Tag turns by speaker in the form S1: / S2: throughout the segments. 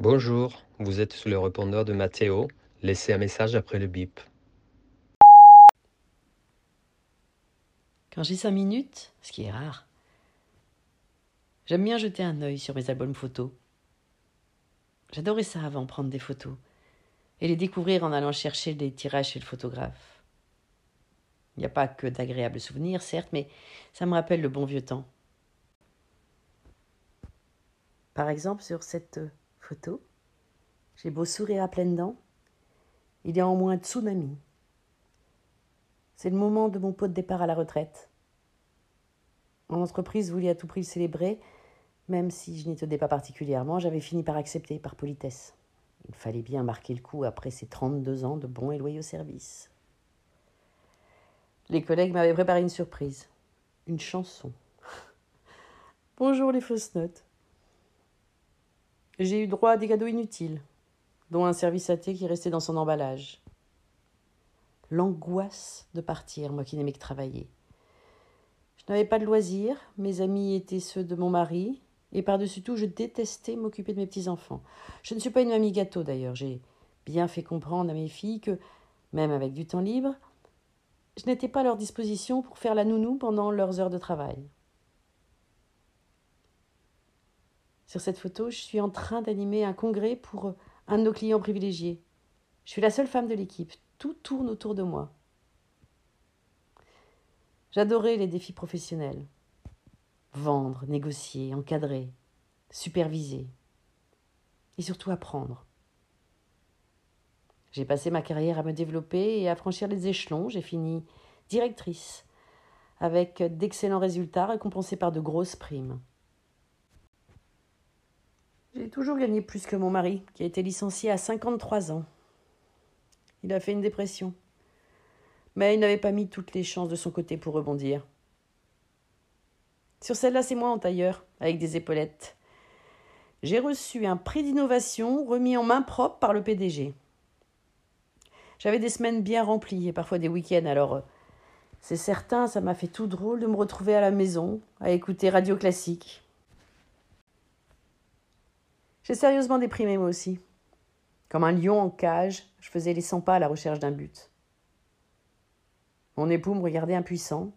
S1: Bonjour, vous êtes sur le répondeur de Mathéo. Laissez un message après le bip.
S2: Quand j'ai cinq minutes, ce qui est rare, j'aime bien jeter un œil sur mes albums photos. J'adorais ça avant, prendre des photos, et les découvrir en allant chercher des tirages chez le photographe. Il n'y a pas que d'agréables souvenirs, certes, mais ça me rappelle le bon vieux temps. Par exemple, sur cette j'ai beau sourire à pleines dents, il y a en moins un tsunami. C'est le moment de mon pot de départ à la retraite. Mon entreprise voulait à tout prix le célébrer, même si je n'y tenais pas particulièrement, j'avais fini par accepter, par politesse. Il fallait bien marquer le coup après ces 32 ans de bons et loyaux services. Les collègues m'avaient préparé une surprise, une chanson. Bonjour les fausses notes. J'ai eu droit à des cadeaux inutiles, dont un service à thé qui restait dans son emballage. L'angoisse de partir, moi qui n'aimais que travailler. Je n'avais pas de loisirs, mes amis étaient ceux de mon mari, et par-dessus tout, je détestais m'occuper de mes petits-enfants. Je ne suis pas une mamie gâteau d'ailleurs, j'ai bien fait comprendre à mes filles que, même avec du temps libre, je n'étais pas à leur disposition pour faire la nounou pendant leurs heures de travail. Sur cette photo, je suis en train d'animer un congrès pour un de nos clients privilégiés. Je suis la seule femme de l'équipe. Tout tourne autour de moi. J'adorais les défis professionnels. Vendre, négocier, encadrer, superviser. Et surtout apprendre. J'ai passé ma carrière à me développer et à franchir les échelons. J'ai fini directrice, avec d'excellents résultats récompensés par de grosses primes. J'ai toujours gagné plus que mon mari, qui a été licencié à 53 ans. Il a fait une dépression. Mais il n'avait pas mis toutes les chances de son côté pour rebondir. Sur celle-là, c'est moi en tailleur, avec des épaulettes. J'ai reçu un prix d'innovation remis en main propre par le PDG. J'avais des semaines bien remplies et parfois des week-ends, alors c'est certain, ça m'a fait tout drôle de me retrouver à la maison, à écouter radio classique. J'ai sérieusement déprimé moi aussi. Comme un lion en cage, je faisais les cent pas à la recherche d'un but. Mon époux me regardait impuissant,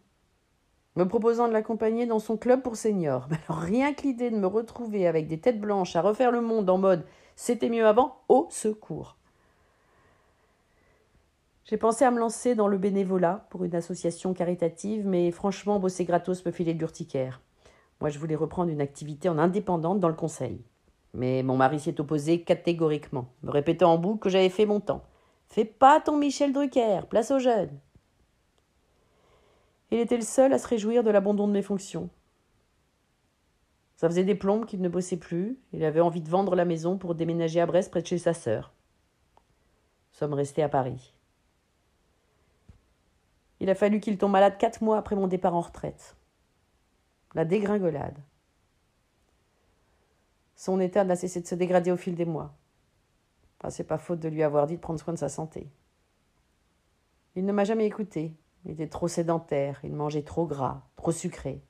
S2: me proposant de l'accompagner dans son club pour seniors. Mais rien que l'idée de me retrouver avec des têtes blanches à refaire le monde en mode c'était mieux avant, au secours. J'ai pensé à me lancer dans le bénévolat pour une association caritative, mais franchement, bosser gratos me filait de l'urticaire. Moi, je voulais reprendre une activité en indépendante dans le conseil. Mais mon mari s'y est opposé catégoriquement, me répétant en boucle que j'avais fait mon temps. Fais pas ton Michel Drucker, place aux jeunes. Il était le seul à se réjouir de l'abandon de mes fonctions. Ça faisait des plombes qu'il ne bossait plus. Il avait envie de vendre la maison pour déménager à Brest près de chez sa sœur. Nous sommes restés à Paris. Il a fallu qu'il tombe malade quatre mois après mon départ en retraite. La dégringolade. Son état n'a cessé de se dégrader au fil des mois. C'est pas faute de lui avoir dit de prendre soin de sa santé. Il ne m'a jamais écouté. Il était trop sédentaire, il mangeait trop gras, trop sucré.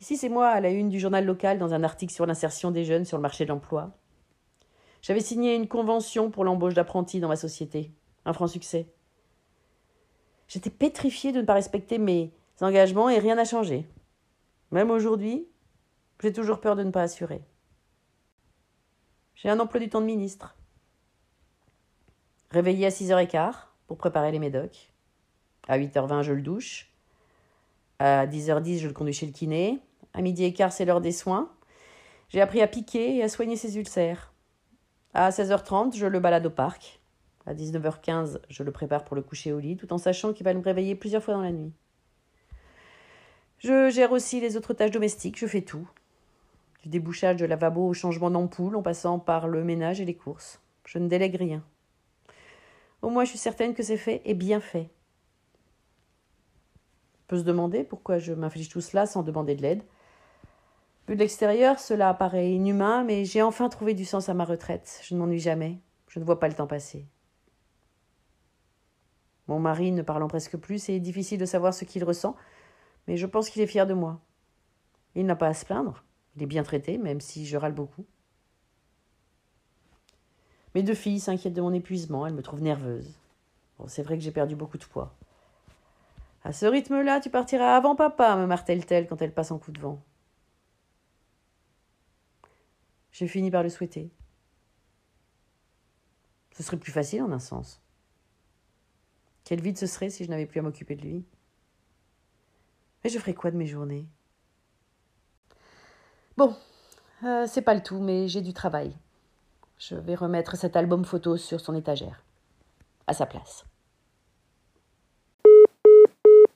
S2: Ici, c'est moi à la une du journal local dans un article sur l'insertion des jeunes sur le marché de l'emploi. J'avais signé une convention pour l'embauche d'apprentis dans ma société. Un franc succès. J'étais pétrifiée de ne pas respecter mes engagements et rien n'a changé. Même aujourd'hui, j'ai toujours peur de ne pas assurer. J'ai un emploi du temps de ministre. Réveillé à 6h15 pour préparer les médocs. À 8h20, je le douche. À 10h10, je le conduis chez le kiné. À midi et quart, c'est l'heure des soins. J'ai appris à piquer et à soigner ses ulcères. À 16h30, je le balade au parc. À 19h15, je le prépare pour le coucher au lit, tout en sachant qu'il va me réveiller plusieurs fois dans la nuit. Je gère aussi les autres tâches domestiques, je fais tout débouchage de lavabo au changement d'ampoule en passant par le ménage et les courses. Je ne délègue rien. Au moins, je suis certaine que c'est fait et bien fait. On peut se demander pourquoi je m'inflige tout cela sans demander de l'aide. Vu de l'extérieur, cela paraît inhumain, mais j'ai enfin trouvé du sens à ma retraite. Je ne m'ennuie jamais. Je ne vois pas le temps passer. Mon mari ne parlant presque plus, c'est difficile de savoir ce qu'il ressent, mais je pense qu'il est fier de moi. Il n'a pas à se plaindre. Il est bien traité, même si je râle beaucoup. Mes deux filles s'inquiètent de mon épuisement, elles me trouvent nerveuse. C'est vrai que j'ai perdu beaucoup de poids. À ce rythme-là, tu partiras avant papa, me martèle-t-elle quand elle passe en coup de vent. J'ai fini par le souhaiter. Ce serait plus facile en un sens. Quel vide ce serait si je n'avais plus à m'occuper de lui. Mais je ferais quoi de mes journées? Bon, euh, c'est pas le tout, mais j'ai du travail. Je vais remettre cet album photo sur son étagère, à sa place.